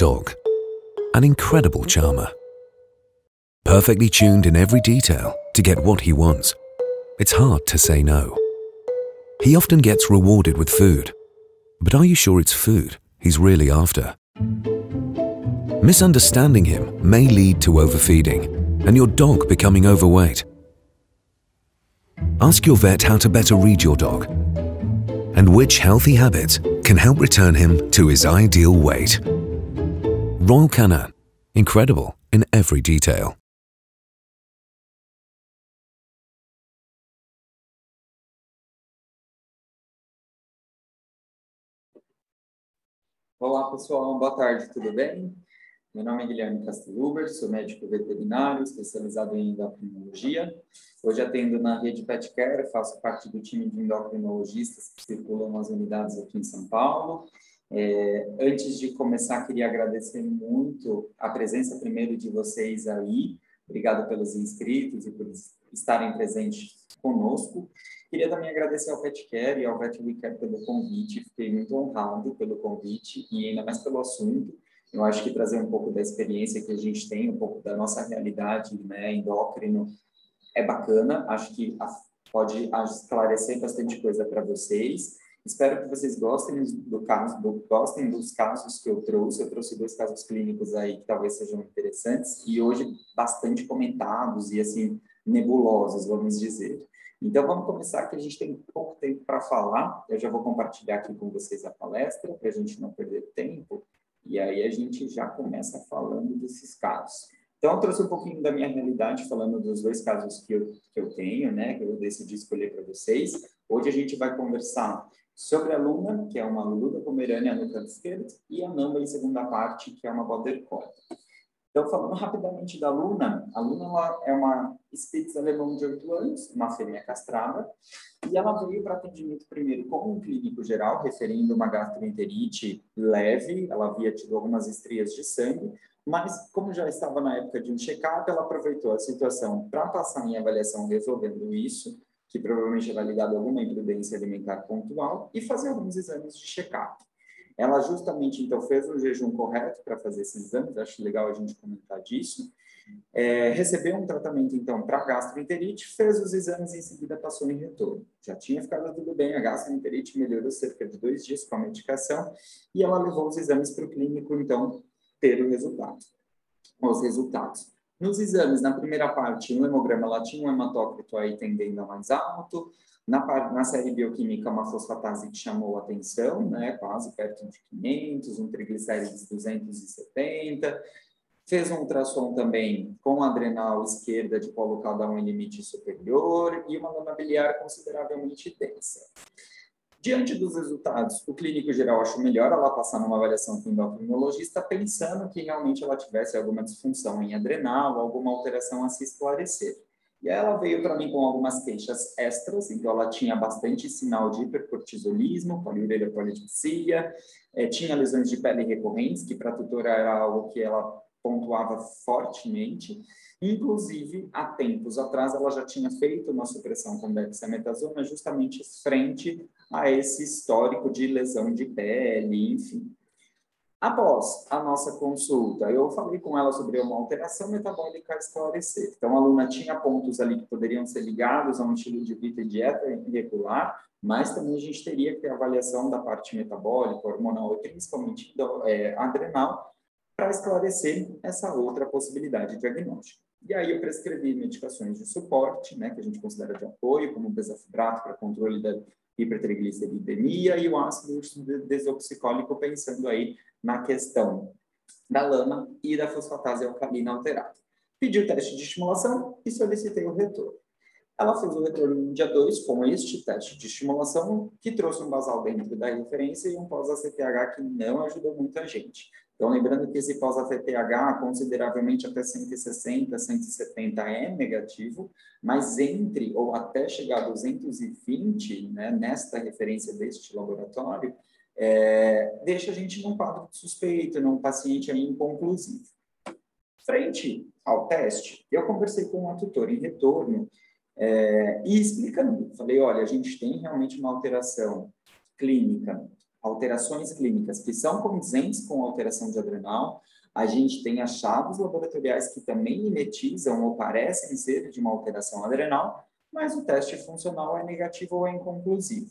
dog. An incredible charmer. Perfectly tuned in every detail to get what he wants. It's hard to say no. He often gets rewarded with food. But are you sure it's food he's really after? Misunderstanding him may lead to overfeeding and your dog becoming overweight. Ask your vet how to better read your dog and which healthy habits can help return him to his ideal weight. Royal Canin. Incredible in every detail. Olá, pessoal. Boa tarde, tudo bem? Meu nome é Guilherme Casteluber, sou médico veterinário, especializado em endocrinologia. Hoje atendo na rede Pet Care, faço parte do time de endocrinologistas que circulam nas unidades aqui em São Paulo. É, antes de começar, queria agradecer muito a presença primeiro de vocês aí. Obrigado pelos inscritos e por estarem presentes conosco. Queria também agradecer ao PetCare e ao Care pelo convite. Fiquei muito honrado pelo convite e ainda mais pelo assunto. Eu acho que trazer um pouco da experiência que a gente tem, um pouco da nossa realidade, né, endócrino, é bacana. Acho que pode esclarecer bastante coisa para vocês. Espero que vocês gostem do caso, do, gostem dos casos que eu trouxe. Eu trouxe dois casos clínicos aí que talvez sejam interessantes e hoje bastante comentados e assim nebulosos, vamos dizer. Então, vamos começar, que a gente tem pouco tempo para falar. Eu já vou compartilhar aqui com vocês a palestra, para a gente não perder tempo. E aí a gente já começa falando desses casos. Então, eu trouxe um pouquinho da minha realidade, falando dos dois casos que eu, que eu tenho, né, que eu decidi escolher para vocês. Hoje a gente vai conversar sobre a Luna, que é uma Lulu da Pomerânia no canto esquerdo, e a Namba em segunda parte, que é uma Border Collie. Então, falando rapidamente da Luna, a Luna é uma Spitz alemão de 8 anos, uma fêmea castrada, e ela veio para atendimento primeiro com um clínico geral, referindo uma gastroenterite leve, ela havia tido algumas estrias de sangue, mas como já estava na época de um check-up, ela aproveitou a situação para passar em avaliação resolvendo isso, que provavelmente era ligado a alguma imprudência alimentar pontual, e fazer alguns exames de check-up. Ela justamente, então, fez o jejum correto para fazer esses exames, acho legal a gente comentar disso. É, recebeu um tratamento, então, para gastroenterite, fez os exames e em seguida passou em retorno. Já tinha ficado tudo bem, a gastroenterite melhorou cerca de dois dias com a medicação e ela levou os exames para o clínico, então, ter o resultado, os resultados. Nos exames, na primeira parte, no hemograma, ela tinha um hematócrito aí tendendo a mais alto, na, na série bioquímica, uma fosfatase que chamou a atenção, né, quase perto de 500, um triglicérides 270. Fez um ultrassom também com adrenal esquerda de polo caudal em limite superior e uma lama biliar consideravelmente densa. Diante dos resultados, o clínico geral achou melhor ela passar numa avaliação com o endocrinologista, pensando que realmente ela tivesse alguma disfunção em adrenal, alguma alteração a se esclarecer. E aí ela veio para mim com algumas queixas extras, então ela tinha bastante sinal de hipercortisolismo, poliureia polidipsia, é, tinha lesões de pele recorrentes, que para a tutora era algo que ela pontuava fortemente. Inclusive, há tempos atrás, ela já tinha feito uma supressão com dexametasona justamente frente a esse histórico de lesão de pele, enfim. Após a nossa consulta, eu falei com ela sobre uma alteração metabólica a esclarecer. Então, a aluna tinha pontos ali que poderiam ser ligados a um estilo de vida e dieta irregular, mas também a gente teria que ter avaliação da parte metabólica, hormonal e principalmente é, adrenal, para esclarecer essa outra possibilidade diagnóstica. E aí eu prescrevi medicações de suporte, né, que a gente considera de apoio, como o bezafibrato para controle da hipertrigliceridemia e o ácido desoxicólico, pensando aí na questão da lama e da fosfatase alcalina alterada. Pedi o teste de estimulação e solicitei o retorno. Ela fez o retorno no dia 2 com este teste de estimulação, que trouxe um basal dentro da referência e um pós-ACTH que não ajudou muita gente. Então, lembrando que esse pós-ACTH, consideravelmente até 160, 170 é negativo, mas entre ou até chegar a 220, né, nesta referência deste laboratório, é, deixa a gente num quadro suspeito, num paciente aí inconclusivo. Frente ao teste, eu conversei com uma tutora em retorno é, e explicando, falei, olha, a gente tem realmente uma alteração clínica alterações clínicas que são condizentes com alteração de adrenal, a gente tem achados laboratoriais que também mimetizam ou parecem ser de uma alteração adrenal, mas o teste funcional é negativo ou é inconclusivo.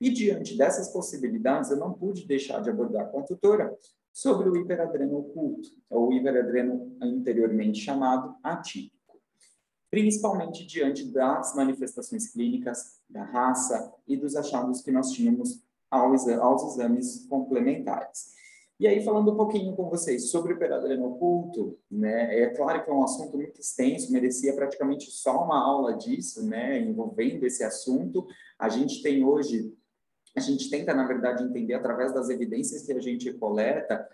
E diante dessas possibilidades, eu não pude deixar de abordar com a tutora sobre o hiperadreno oculto, ou hiperadreno anteriormente chamado atípico principalmente diante das manifestações clínicas, da raça e dos achados que nós tínhamos aos, aos exames complementares. E aí, falando um pouquinho com vocês sobre o peradreno oculto, né, é claro que é um assunto muito extenso, merecia praticamente só uma aula disso, né, envolvendo esse assunto. A gente tem hoje, a gente tenta, na verdade, entender através das evidências que a gente coleta,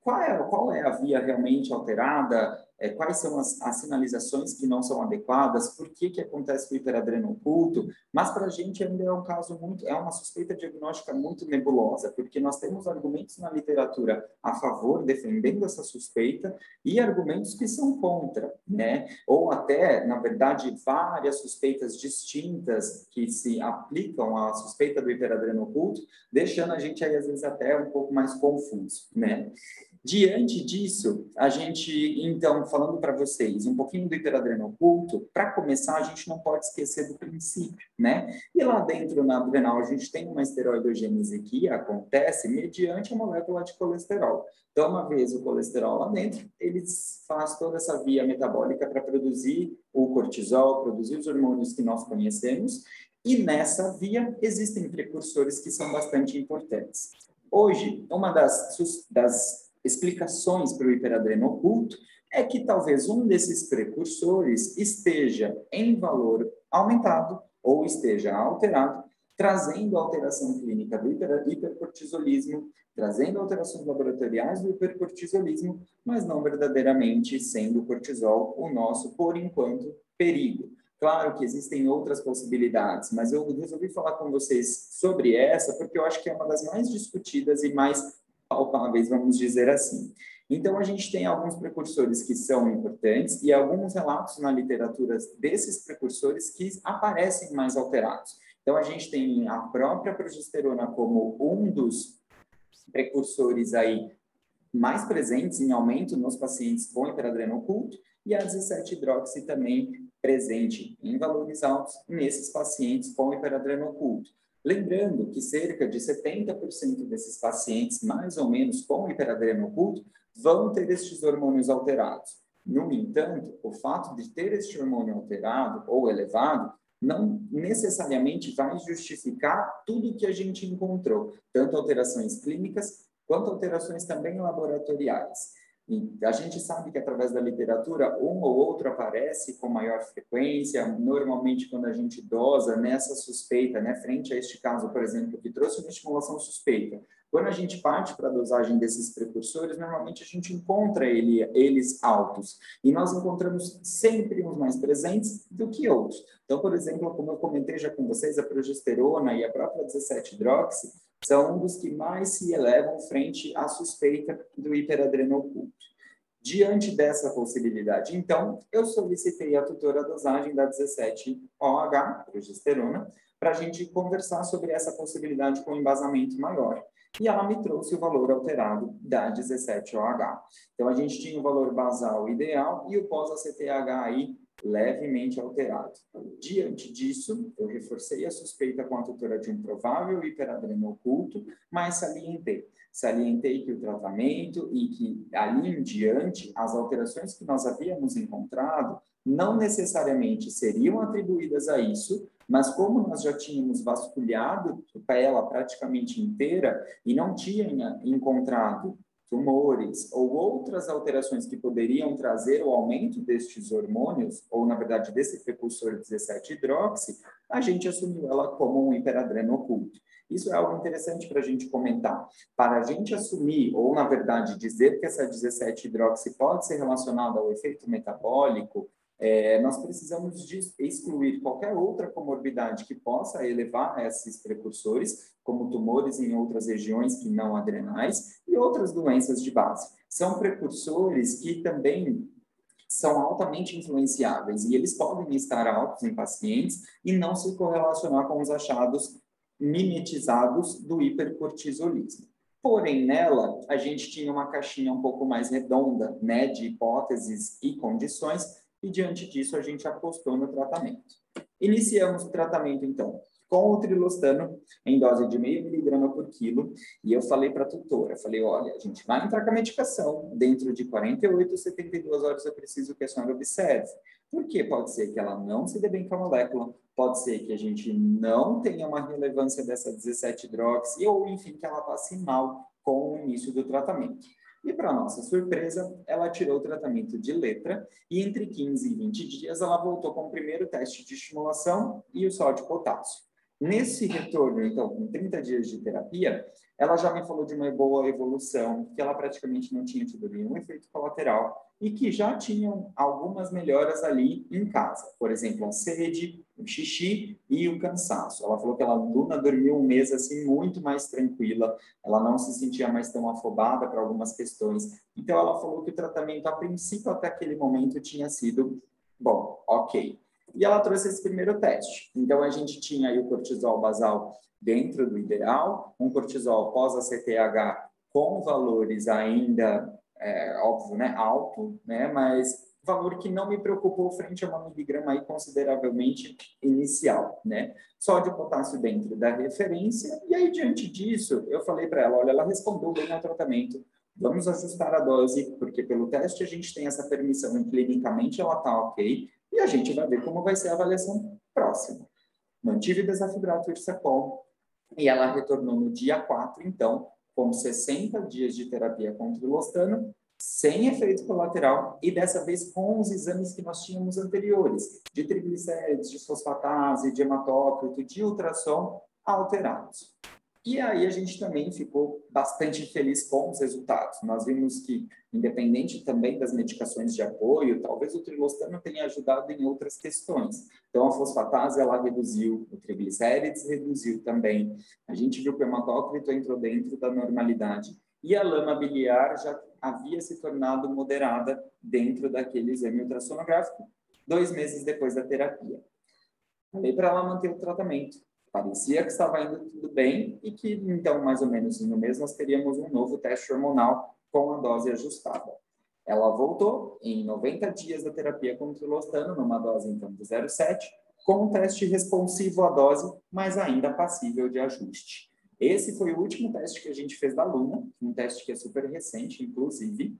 qual é, qual é a via realmente alterada, é, quais são as, as, sinalizações que não são adequadas, por que, que acontece o hiperadreno oculto, mas para a gente ainda é um caso muito, é uma suspeita diagnóstica muito nebulosa, porque nós temos argumentos na literatura a favor, defendendo essa suspeita, e argumentos que são contra, né? Ou até, na verdade, várias suspeitas distintas que se aplicam à suspeita do hiperadreno oculto, deixando a gente aí, às vezes, até um pouco mais confuso, né? Diante disso, a gente, então, falando para vocês um pouquinho do hiperadreno oculto, para começar, a gente não pode esquecer do princípio, né? E lá dentro na adrenal, a gente tem uma esteroidogênese que acontece mediante a molécula de colesterol. Então, uma vez o colesterol lá dentro, ele faz toda essa via metabólica para produzir o cortisol, produzir os hormônios que nós conhecemos, e nessa via existem precursores que são bastante importantes. Hoje, uma das, das explicações para o hiperadreno oculto é que talvez um desses precursores esteja em valor aumentado ou esteja alterado, trazendo alteração clínica do hiper, hipercortisolismo, trazendo alterações laboratoriais do hipercortisolismo, mas não verdadeiramente sendo o cortisol o nosso, por enquanto, perigo. Claro que existem outras possibilidades, mas eu resolvi falar com vocês sobre essa porque eu acho que é uma das mais discutidas e mais palpáveis, vamos dizer assim. Então, a gente tem alguns precursores que são importantes e alguns relatos na literatura desses precursores que aparecem mais alterados. Então, a gente tem a própria progesterona como um dos precursores aí mais presentes em aumento nos pacientes com hiperadreno oculto e a 17-hidroxi também presente em valores altos nesses pacientes com hiperadreno oculto. Lembrando que cerca de 70% desses pacientes, mais ou menos com hiperadreno oculto, vão ter estes hormônios alterados. No entanto, o fato de ter este hormônio alterado ou elevado não necessariamente vai justificar tudo que a gente encontrou, tanto alterações clínicas quanto alterações também laboratoriais. E a gente sabe que através da literatura um ou outro aparece com maior frequência, normalmente quando a gente dosa nessa suspeita, né, frente a este caso, por exemplo, que trouxe uma estimulação suspeita. Quando a gente parte para a dosagem desses precursores, normalmente a gente encontra ele, eles altos. E nós encontramos sempre uns mais presentes do que outros. Então, por exemplo, como eu comentei já com vocês, a progesterona e a própria 17-hidroxi são um dos que mais se elevam frente à suspeita do hiperadreno oculto. Diante dessa possibilidade, então, eu solicitei a tutora dosagem da 17-OH, progesterona, para a gente conversar sobre essa possibilidade com embasamento maior. E ela me trouxe o valor alterado da 17-OH. Então, a gente tinha o valor basal ideal e o pós-ACTH aí levemente alterado. Diante disso, eu reforcei a suspeita com a tutora de um provável hiperadreno oculto, mas salientei. Salientei que o tratamento e que, ali em diante, as alterações que nós havíamos encontrado não necessariamente seriam atribuídas a isso, mas como nós já tínhamos vasculhado ela praticamente inteira e não tinha encontrado tumores ou outras alterações que poderiam trazer o aumento destes hormônios, ou na verdade desse precursor 17-hidroxi, a gente assumiu ela como um hiperadreno oculto. Isso é algo interessante para a gente comentar. Para a gente assumir, ou na verdade dizer que essa 17-hidroxi pode ser relacionada ao efeito metabólico, é, nós precisamos de excluir qualquer outra comorbidade que possa elevar esses precursores, como tumores em outras regiões que não adrenais e outras doenças de base. São precursores que também são altamente influenciáveis e eles podem estar altos em pacientes e não se correlacionar com os achados mimetizados do hipercortisolismo. Porém, nela, a gente tinha uma caixinha um pouco mais redonda, né, de hipóteses e condições, e diante disso a gente apostou no tratamento. Iniciamos o tratamento, então, com o trilostano em dose de meio miligrama por quilo, e eu falei para a tutora, falei, olha, a gente vai entrar com a medicação, dentro de 48 a 72 horas eu preciso que a senhora observe, porque pode ser que ela não se dê bem com a molécula, pode ser que a gente não tenha uma relevância dessa 17-hidroxi, ou enfim, que ela passe mal com o início do tratamento. E, para nossa surpresa, ela tirou o tratamento de letra e, entre 15 e 20 dias, ela voltou com o primeiro teste de estimulação e o sódio potássio. Nesse retorno, então, com 30 dias de terapia, ela já me falou de uma boa evolução, que ela praticamente não tinha tido nenhum efeito colateral e que já tinham algumas melhoras ali em casa. Por exemplo, a sede, o xixi e o cansaço. Ela falou que ela, Luna dormiu um mês assim muito mais tranquila, ela não se sentia mais tão afobada para algumas questões. Então, ela falou que o tratamento, a princípio, até aquele momento, tinha sido bom, ok. E ela trouxe esse primeiro teste. Então, a gente tinha aí o cortisol basal dentro do ideal, um cortisol pós-ACTH com valores ainda, é, óbvio, né, alto, né, mas valor que não me preocupou frente a uma miligrama aí consideravelmente inicial, né? Sódio potássio dentro da referência, e aí diante disso, eu falei para ela, olha, ela respondeu bem ao tratamento, vamos ajustar a dose, porque pelo teste a gente tem essa permissão e clinicamente ela está ok, e a gente vai ver como vai ser a avaliação próxima. Mantive desafibrato Irsacol e ela retornou no dia 4, então, com 60 dias de terapia com trilostano, sem efeito colateral e dessa vez com os exames que nós tínhamos anteriores, de triglicérides, de fosfatase, de hematócrito, de ultrassom alterados. E aí a gente também ficou bastante feliz com os resultados. Nós vimos que, independente também das medicações de apoio, talvez o trilostano tenha ajudado em outras questões. Então, a fosfatase, ela reduziu, o triglicérides reduziu também. A gente viu que o hematócrito entrou dentro da normalidade. E a lama biliar já havia se tornado moderada dentro daquele exame ultrassonográfico, dois meses depois da terapia. Falei para ela manter o tratamento parecia que estava indo tudo bem e que, então, mais ou menos no mês, nós teríamos um novo teste hormonal com a dose ajustada. Ela voltou em 90 dias da terapia com trilostano, numa dose, então, de 0,7, com um teste responsivo à dose, mas ainda passível de ajuste. Esse foi o último teste que a gente fez da Luna, um teste que é super recente, inclusive.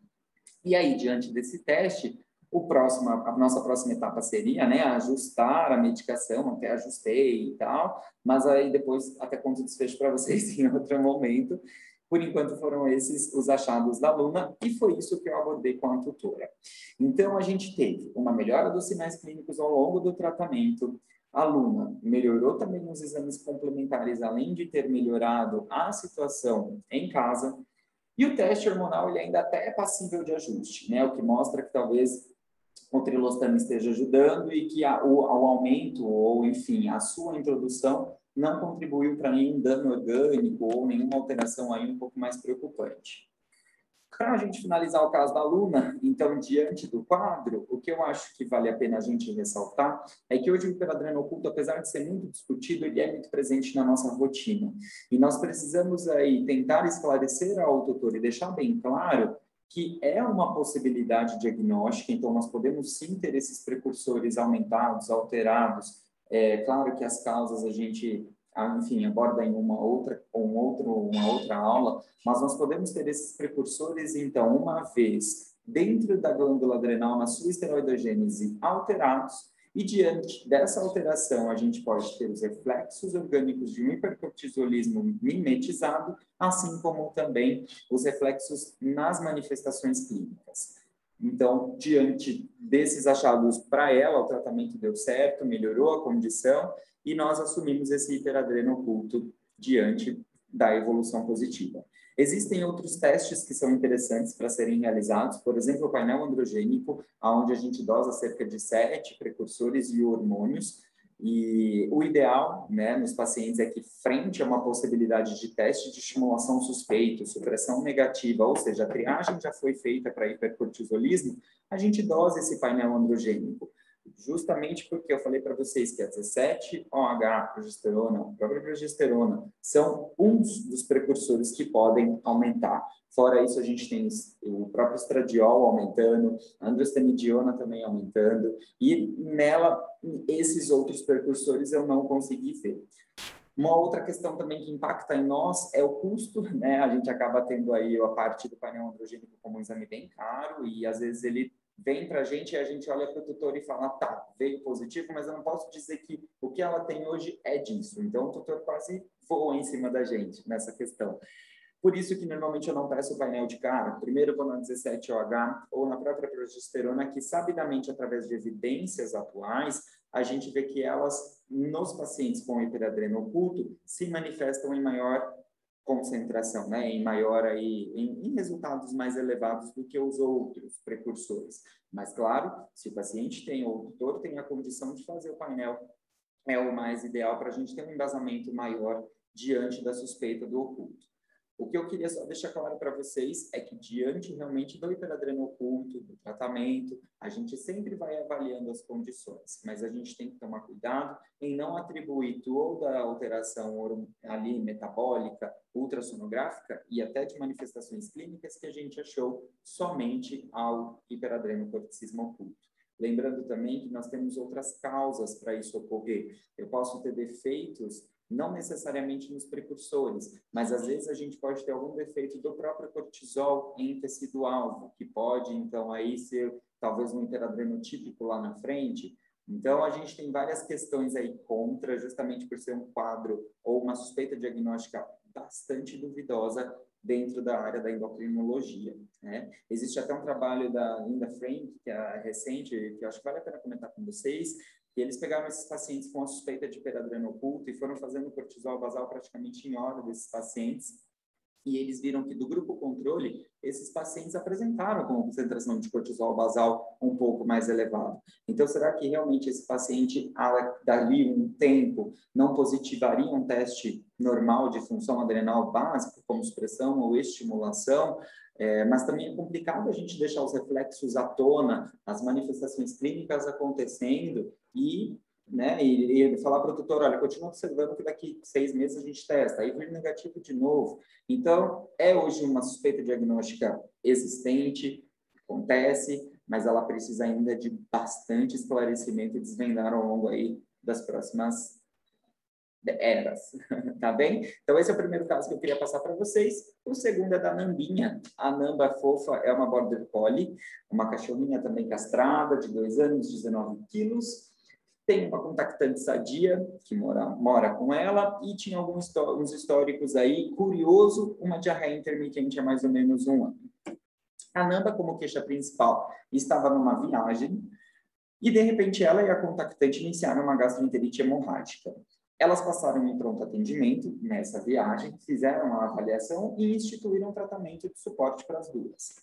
E aí, diante desse teste, o próximo, a nossa próxima etapa seria, né, ajustar a medicação, até ajustei e tal, mas aí depois até conto o desfecho para vocês em outro momento. Por enquanto foram esses os achados da aluna e foi isso que eu abordei com a tutora. Então a gente teve uma melhora dos sinais clínicos ao longo do tratamento, a aluna melhorou também os exames complementares, além de ter melhorado a situação em casa, e o teste hormonal ele ainda até é passível de ajuste, né? O que mostra que talvez o trilostano esteja ajudando e que a, o, o aumento ou, enfim, a sua introdução não contribuiu para nenhum dano orgânico ou nenhuma alteração aí um pouco mais preocupante. Para a gente finalizar o caso da aluna, então, diante do quadro, o que eu acho que vale a pena a gente ressaltar é que hoje o hiperadreno oculto, apesar de ser muito discutido, ele é muito presente na nossa rotina. E nós precisamos aí tentar esclarecer ao tutor e deixar bem claro que é uma possibilidade diagnóstica, então nós podemos sim ter esses precursores aumentados, alterados. É claro que as causas a gente, ah, enfim, aborda em uma outra, um outro, uma outra aula, mas nós podemos ter esses precursores, então, uma vez dentro da glândula adrenal, na sua esteroidogênese, alterados, e diante dessa alteração, a gente pode ter os reflexos orgânicos de um hipercortisolismo mimetizado, assim como também os reflexos nas manifestações clínicas. Então, diante desses achados para ela, o tratamento deu certo, melhorou a condição e nós assumimos esse hiperadreno oculto diante da evolução positiva. Existem outros testes que são interessantes para serem realizados, por exemplo, o painel androgênico, onde a gente dosa cerca de sete precursores e hormônios, e o ideal, né, nos pacientes é que, frente a uma possibilidade de teste de estimulação suspeito, supressão negativa, ou seja, a triagem já foi feita para hipercortisolismo, a gente dosa esse painel androgênico. Justamente porque eu falei para vocês que a 17-OH, progesterona, a própria progesterona, são uns dos precursores que podem aumentar. Fora isso, a gente tem o próprio estradiol aumentando, a androstenidiona também aumentando, e nela, esses outros precursores eu não consegui ver. Uma outra questão também que impacta em nós é o custo, né? A gente acaba tendo aí a parte do painel androgênico como um exame bem caro e às vezes ele vem para a gente e a gente olha para o tutor e fala, tá, veio positivo, mas eu não posso dizer que o que ela tem hoje é disso. Então, o tutor quase voa em cima da gente nessa questão. Por isso que normalmente eu não peço o painel de cara. Primeiro vou na 17OH ou na própria progesterona, que sabidamente, através de evidências atuais, a gente vê que elas, nos pacientes com hiperadreno oculto, se manifestam em maior concentração, né, em maior aí, em, em, resultados mais elevados do que os outros precursores. Mas claro, se o paciente tem ou o tutor tem a condição de fazer o painel, é o mais ideal para a gente ter um embasamento maior diante da suspeita do oculto. O que eu queria só deixar claro para vocês é que, diante realmente do hiperadreno oculto, do tratamento, a gente sempre vai avaliando as condições, mas a gente tem que tomar cuidado em não atribuir toda a alteração ali metabólica, ultrassonográfica e até de manifestações clínicas que a gente achou somente ao hiperadrenocorticismo oculto. Lembrando também que nós temos outras causas para isso ocorrer. Eu posso ter defeitos não necessariamente nos precursores, mas às vezes a gente pode ter algum defeito do próprio cortisol em tecido-alvo, que pode, então, aí ser talvez um hiperadrenotípico lá na frente. Então, a gente tem várias questões aí contra, justamente por ser um quadro ou uma suspeita diagnóstica bastante duvidosa dentro da área da endocrinologia. Né? Existe até um trabalho da Linda Frank, que é recente, que eu acho que vale a pena comentar com vocês, e eles pegaram esses pacientes com a suspeita de hiperadreno oculto e foram fazendo cortisol basal praticamente em hora desses pacientes. E eles viram que do grupo controle, esses pacientes apresentaram com concentração de cortisol basal um pouco mais elevado. Então, será que realmente esse paciente, dali um tempo, não positivaria um teste normal de função adrenal básica, como supressão ou estimulação? É, mas também é complicado a gente deixar os reflexos à tona, as manifestações clínicas acontecendo e, né, e, e falar para o tutor, olha, continua observando que daqui seis meses a gente testa, aí vir negativo de novo. Então, é hoje uma suspeita diagnóstica existente, acontece, mas ela precisa ainda de bastante esclarecimento e desvendar ao longo aí das próximas eras, tá bem? Então, esse é o primeiro caso que eu queria passar para vocês. O segundo é da Nambinha. A Namba fofa é uma Border Collie, uma cachorrinha também castrada, de dois anos, 19 quilos. Tem uma contactante sadia, que mora, mora com ela, e tinha alguns uns históricos aí. Curioso, uma diarreia intermitente há mais ou menos um ano. A Namba, como queixa principal, estava numa viagem, e de repente ela e a contactante iniciaram uma gastroenterite hemorrágica. Elas passaram em pronto atendimento nessa viagem, fizeram a avaliação e instituíram um tratamento de suporte para as duas.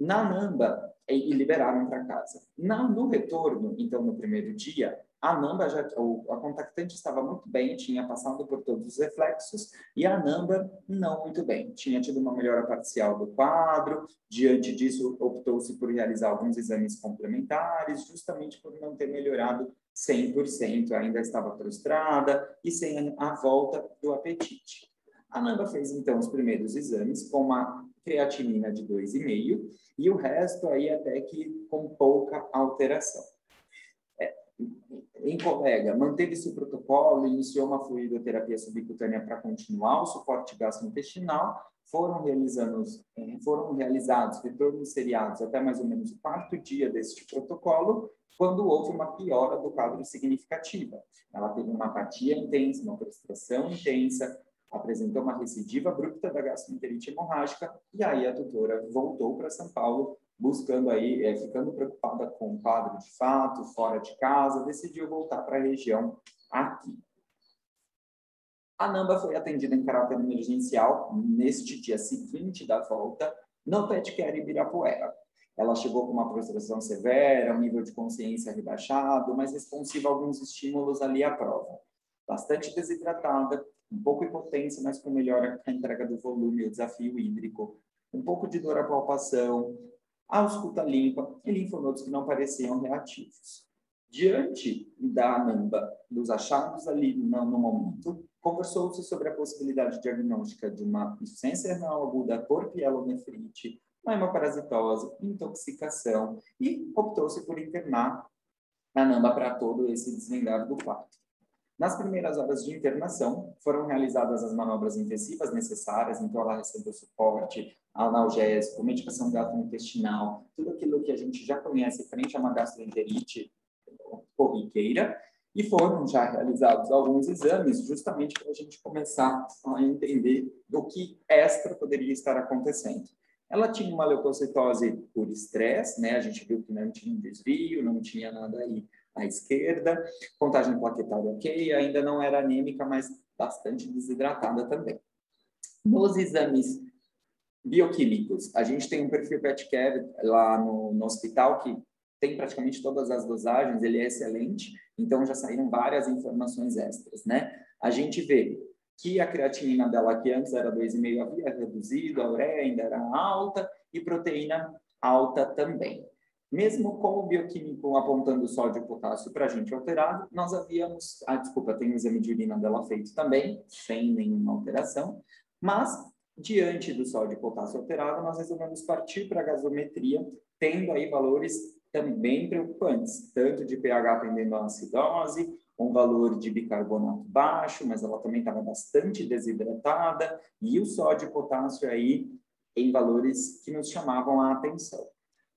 Na Namba, e liberaram para casa. Na, no retorno, então, no primeiro dia, a Namba já, a contactante estava muito bem, tinha passado por todos os reflexos, e a Namba não muito bem. Tinha tido uma melhora parcial do quadro, diante disso, optou-se por realizar alguns exames complementares, justamente por não ter melhorado 100%, ainda estava frustrada e sem a volta do apetite. A Namba fez então os primeiros exames com uma creatinina de 2,5 e o resto aí até que com pouca alteração. É, em colega, manteve-se o protocolo, iniciou uma fluidoterapia subcutânea para continuar o suporte gastrointestinal, foram, é, foram realizados retornos seriados até mais ou menos o quarto dia deste protocolo, quando houve uma piora do quadro significativa. Ela teve uma apatia intensa, uma frustração intensa, apresentou uma recidiva abrupta da gastroenterite hemorrágica e aí a tutora voltou para São Paulo buscando aí, é, ficando preocupada com o quadro de fato, fora de casa, decidiu voltar para a região aqui. A Namba foi atendida em caráter emergencial neste dia seguinte da volta no Pet Care Ibirapuera. Ela chegou com uma frustração severa, um nível de consciência rebaixado, mas responsiva a alguns estímulos ali à prova. Bastante desidratada, um pouco impotência, mas com melhora a entrega do volume o desafio hídrico, um pouco de dor à palpação, a ausculta limpa e linfonodos que não pareciam reativos. Diante da ANAMBA, dos achados ali no, no momento, conversou-se sobre a possibilidade diagnóstica de uma insuficiência renal aguda por pielonefrite, uma hemoparasitose, intoxicação, e optou-se por internar a ANAMBA para todo esse desvendar do quadro. Nas primeiras horas de internação, foram realizadas as manobras intensivas necessárias, então ela recebeu suporte, analgésico, medicação gastrointestinal, tudo aquilo que a gente já conhece frente a uma gastroenterite corriqueira, e foram já realizados alguns exames justamente para a gente começar a entender o que extra poderia estar acontecendo. Ela tinha uma leucocitose por estresse, né? A gente viu que não tinha desvio, não tinha nada aí à esquerda, contagem plaquetária ok, ainda não era anêmica, mas bastante desidratada também. Nos exames bioquímicos, a gente tem um perfil PET-CAR lá no, no hospital que tem praticamente todas as dosagens, ele é excelente, então já saíram várias informações extras, né? A gente vê que a creatinina dela, que antes era 2,5, havia reduzido, a ureia ainda era alta e proteína alta também. Mesmo com o bioquímico apontando sódio e potássio para gente alterado, nós havíamos, ah, desculpa, tem o exame de urina dela feito também, sem nenhuma alteração, mas diante do sódio e potássio alterado, nós resolvemos partir para a gasometria, tendo aí valores também preocupantes, tanto de pH tendendo à acidose, um valor de bicarbonato baixo, mas ela também estava bastante desidratada, e o sódio e potássio aí em valores que nos chamavam a atenção.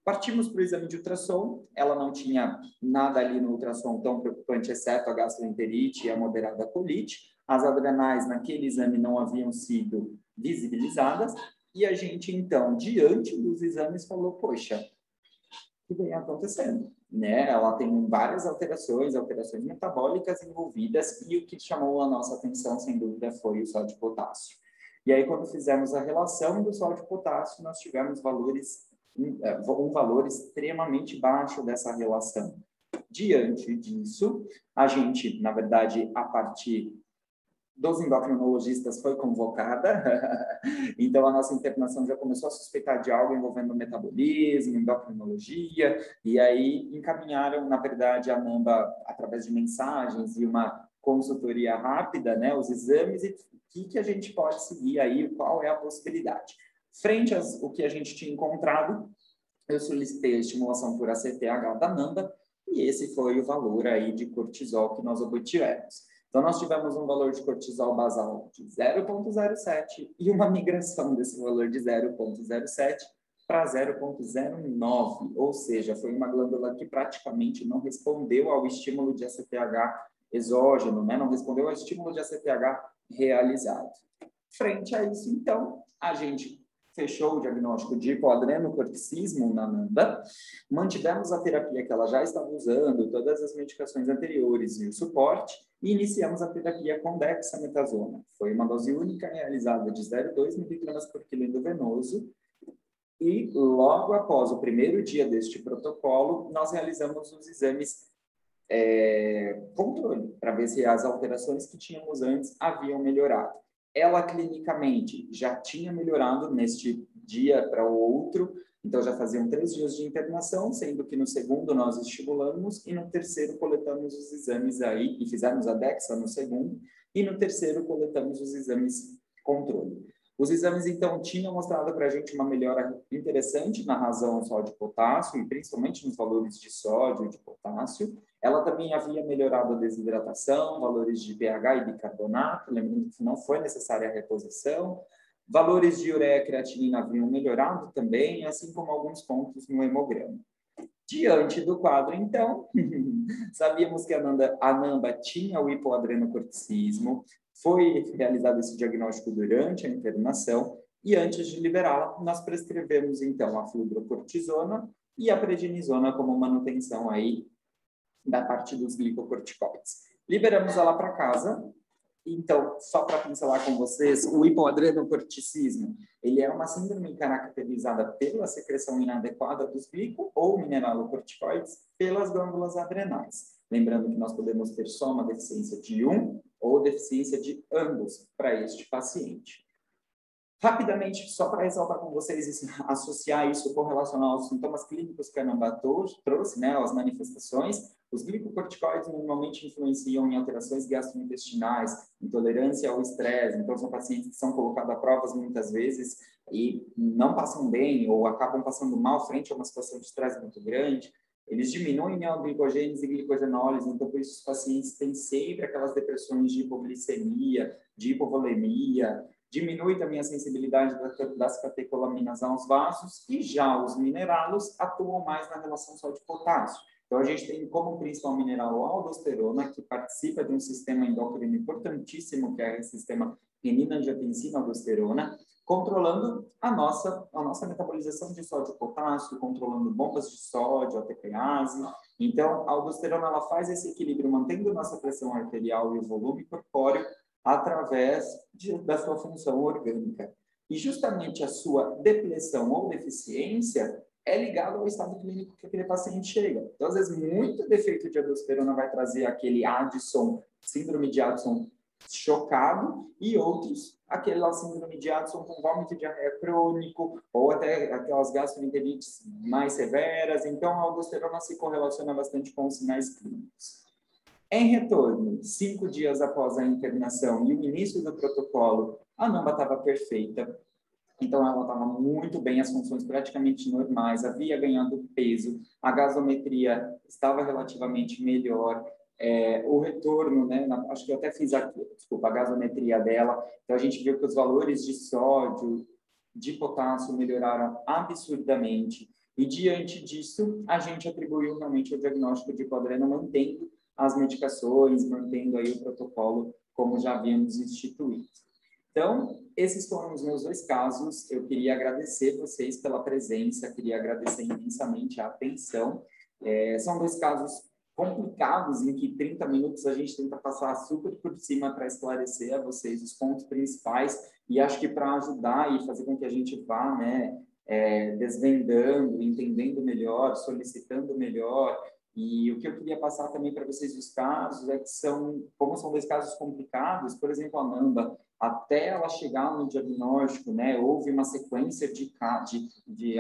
Partimos para o exame de ultrassom, ela não tinha nada ali no ultrassom tão preocupante, exceto a gastroenterite e a moderada colite. As adrenais naquele exame não haviam sido visibilizadas, e a gente, então, diante dos exames, falou, poxa, que vem acontecendo. Né? Ela tem várias alterações, alterações metabólicas envolvidas, e o que chamou a nossa atenção, sem dúvida, foi o sódio potássio. E aí, quando fizemos a relação do sódio potássio, nós tivemos valores, um valor extremamente baixo dessa relação. Diante disso, a gente, na verdade, a partir dos endocrinologistas foi convocada, então a nossa internação já começou a suspeitar de algo envolvendo metabolismo, endocrinologia, e aí encaminharam, na verdade, a NAMBA através de mensagens e uma consultoria rápida, né, os exames e o que, que a gente pode seguir aí, qual é a possibilidade. Frente ao que a gente tinha encontrado, eu solicitei a estimulação por ACTH da NAMBA, e esse foi o valor aí de cortisol que nós obtivemos. Então, nós tivemos um valor de cortisol basal de 0,07 e uma migração desse valor de 0,07 para 0,09, ou seja, foi uma glândula que praticamente não respondeu ao estímulo de ACTH exógeno, né? não respondeu ao estímulo de ACTH realizado. Frente a isso, então, a gente fechou o diagnóstico de hipoadrenocorticismo na Nanda, mantivemos a terapia que ela já estava usando, todas as medicações anteriores e o suporte, e iniciamos a terapia com dexametasona. Foi uma dose única realizada de 0,2 mg por quilo endovenoso, e logo após o primeiro dia deste protocolo, nós realizamos os exames é, controle, para ver se as alterações que tínhamos antes haviam melhorado ela clinicamente já tinha melhorado neste dia para o outro, então já faziam três dias de internação, sendo que no segundo nós estimulamos e no terceiro coletamos os exames aí e fizemos a DEXA no segundo e no terceiro coletamos os exames controle. Os exames, então, tinham mostrado para a gente uma melhora interessante na razão sódio-potássio, e principalmente nos valores de sódio e de potássio. Ela também havia melhorado a desidratação, valores de pH e bicarbonato, lembrando que não foi necessária a reposição. Valores de ureia e creatinina haviam melhorado também, assim como alguns pontos no hemograma. Diante do quadro, então, sabíamos que a Nanda, a Namba tinha o hipoadrenocorticismo, foi realizado esse diagnóstico durante a internação e antes de liberá-la, nós prescrevemos então a fludrocortisona e a prednisona como manutenção aí da parte dos glicocorticoides. Liberamos ela para casa. Então, só para pincelar com vocês, o hipoadrenocorticismo, ele é uma síndrome caracterizada pela secreção inadequada dos glico ou mineralocorticoides pelas glândulas adrenais. Lembrando que nós podemos ter só uma deficiência de um ou deficiência de ambos para este paciente. Rapidamente, só para ressaltar com vocês, associar isso, correlacionar aos sintomas clínicos que a Namba trouxe, né, as manifestações, os glicocorticoides normalmente influenciam em alterações gastrointestinais, intolerância ao estresse, então são pacientes que são colocados a provas muitas vezes e não passam bem ou acabam passando mal frente a uma situação de estresse muito grande, eles diminuem neoglicogênese e glicogenólise, então por isso os pacientes têm sempre aquelas depressões de hipoglicemia, de hipovolemia, diminui também a sensibilidade das catecolaminas aos vasos e já os mineralos atuam mais na relação sódio-potássio. Então, a gente tem como principal mineral a aldosterona, que participa de um sistema endócrino importantíssimo, que é o sistema renina-angiotensina-aldosterona, controlando a nossa, a nossa metabolização de sódio e potássio, controlando bombas de sódio, a TPase. Então, a aldosterona ela faz esse equilíbrio, mantendo nossa pressão arterial e o volume corpóreo, através de, da sua função orgânica. E justamente a sua depressão ou deficiência é ligado ao estado clínico que aquele paciente chega. Então, às vezes, muito defeito de aldosterona vai trazer aquele Addison, síndrome de Addison chocado, e outros, aquela síndrome de Addison com vômito diarreia crônico, ou até aquelas gastroenterites mais severas. Então, a aldosterona se correlaciona bastante com os sinais clínicos. Em retorno, cinco dias após a internação e o início do protocolo, a NAMBA estava perfeita. Então, ela estava muito bem, as funções praticamente normais, havia ganhado peso, a gasometria estava relativamente melhor, é, o retorno, né, na, acho que eu até fiz aqui, desculpa, a gasometria dela, então a gente viu que os valores de sódio, de potássio melhoraram absurdamente, e diante disso, a gente atribuiu realmente o diagnóstico de quadrena mantendo as medicações, mantendo aí o protocolo como já havíamos instituído. Então, esses foram os meus dois casos. Eu queria agradecer vocês pela presença, queria agradecer imensamente a atenção. É, são dois casos complicados em que 30 minutos a gente tenta passar super por cima para esclarecer a vocês os pontos principais e acho que para ajudar e fazer com que a gente vá, né, é, desvendando, entendendo melhor, solicitando melhor e o que eu queria passar também para vocês dos casos é que são, como são dois casos complicados, por exemplo, a Namba, até ela chegar no diagnóstico, né, houve uma sequência de, de, de,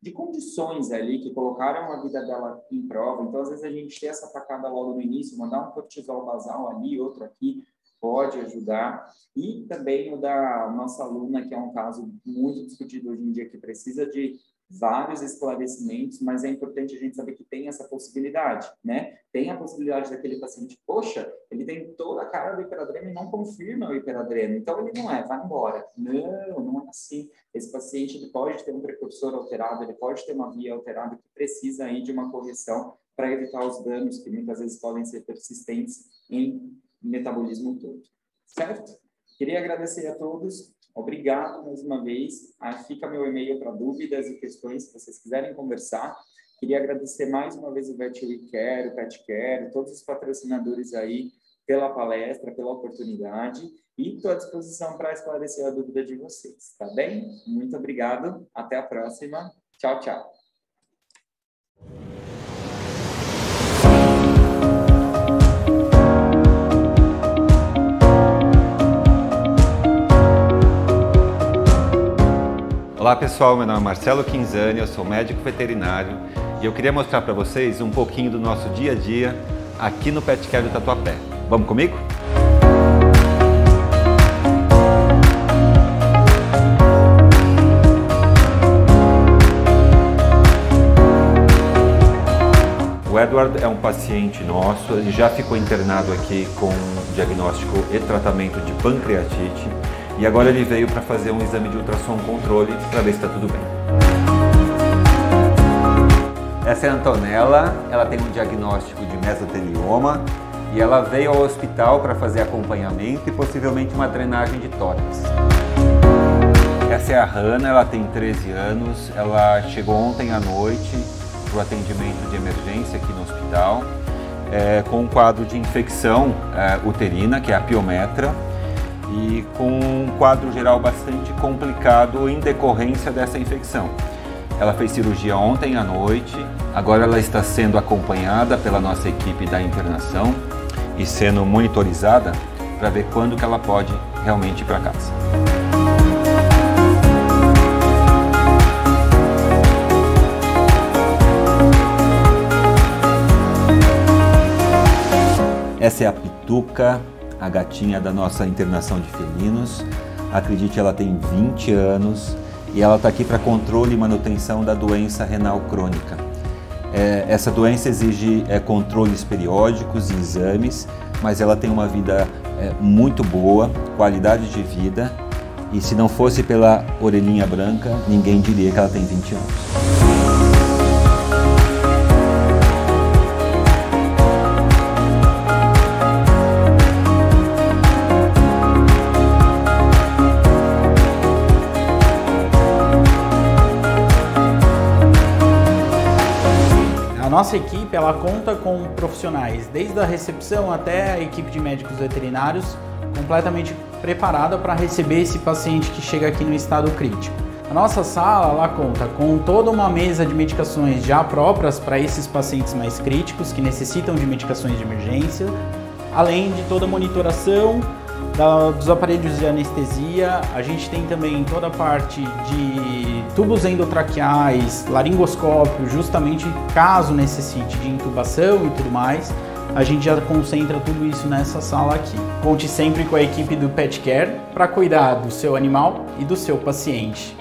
de condições ali que colocaram a vida dela em prova. Então, às vezes, a gente tem essa atacada logo no início, mandar um cortisol basal ali, outro aqui, pode ajudar. E também o da nossa aluna, que é um caso muito discutido hoje em dia, que precisa de vários esclarecimentos, mas é importante a gente saber que tem essa possibilidade, né? Tem a possibilidade daquele paciente, poxa, ele tem toda a cara do hiperadrema e não confirma o hiperadrema, então ele não é, vai embora. Não, não é assim. Esse paciente ele pode ter um precursor alterado, ele pode ter uma via alterada que precisa aí de uma correção para evitar os danos que muitas vezes podem ser persistentes em metabolismo todo. Certo? Queria agradecer a todos. Obrigado mais uma vez. Ah, fica meu e-mail para dúvidas e questões que vocês quiserem conversar. Queria agradecer mais uma vez o Vet Care, o Pet Care, todos os patrocinadores aí pela palestra, pela oportunidade e estou à disposição para esclarecer a dúvida de vocês, tá bem? Muito obrigado, até a próxima. Tchau, tchau. Olá pessoal, meu nome é Marcelo Quinzani, eu sou médico veterinário e eu queria mostrar para vocês um pouquinho do nosso dia a dia aqui no Pet Care do Tatuapé. Vamos comigo? O Edward é um paciente nosso, ele já ficou internado aqui com diagnóstico e tratamento de pancreatite e agora ele veio para fazer um exame de ultrassom controle para ver se está tudo bem. Essa é a Antonella, ela tem um diagnóstico de mesotelioma e ela veio ao hospital para fazer acompanhamento e possivelmente uma drenagem de tórax. Essa é a Hanna, ela tem 13 anos, ela chegou ontem à noite para o atendimento de emergência aqui no hospital, é, com um quadro de infecção é, uterina, que é a piometra, e com um quadro geral bastante complicado em decorrência dessa infecção. Ela fez cirurgia ontem à noite, agora ela está sendo acompanhada pela nossa equipe da internação e sendo monitorizada para ver quando que ela pode realmente ir para casa. Essa é a Pituca, a gatinha da nossa internação de felinos. Acredite, ela tem 20 anos e ela está aqui para controle e manutenção da doença renal crônica. É, essa doença exige é, controles periódicos e exames, mas ela tem uma vida é, muito boa, qualidade de vida, e se não fosse pela orelhinha branca, ninguém diria que ela tem 20 anos. Nossa equipe ela conta com profissionais, desde a recepção até a equipe de médicos veterinários, completamente preparada para receber esse paciente que chega aqui no estado crítico. A nossa sala ela conta com toda uma mesa de medicações já próprias para esses pacientes mais críticos que necessitam de medicações de emergência, além de toda a monitoração da, dos aparelhos de anestesia. A gente tem também toda a parte de tubos endotraqueais, laringoscópio, justamente caso necessite de intubação e tudo mais. A gente já concentra tudo isso nessa sala aqui. Conte sempre com a equipe do Pet Care para cuidar do seu animal e do seu paciente.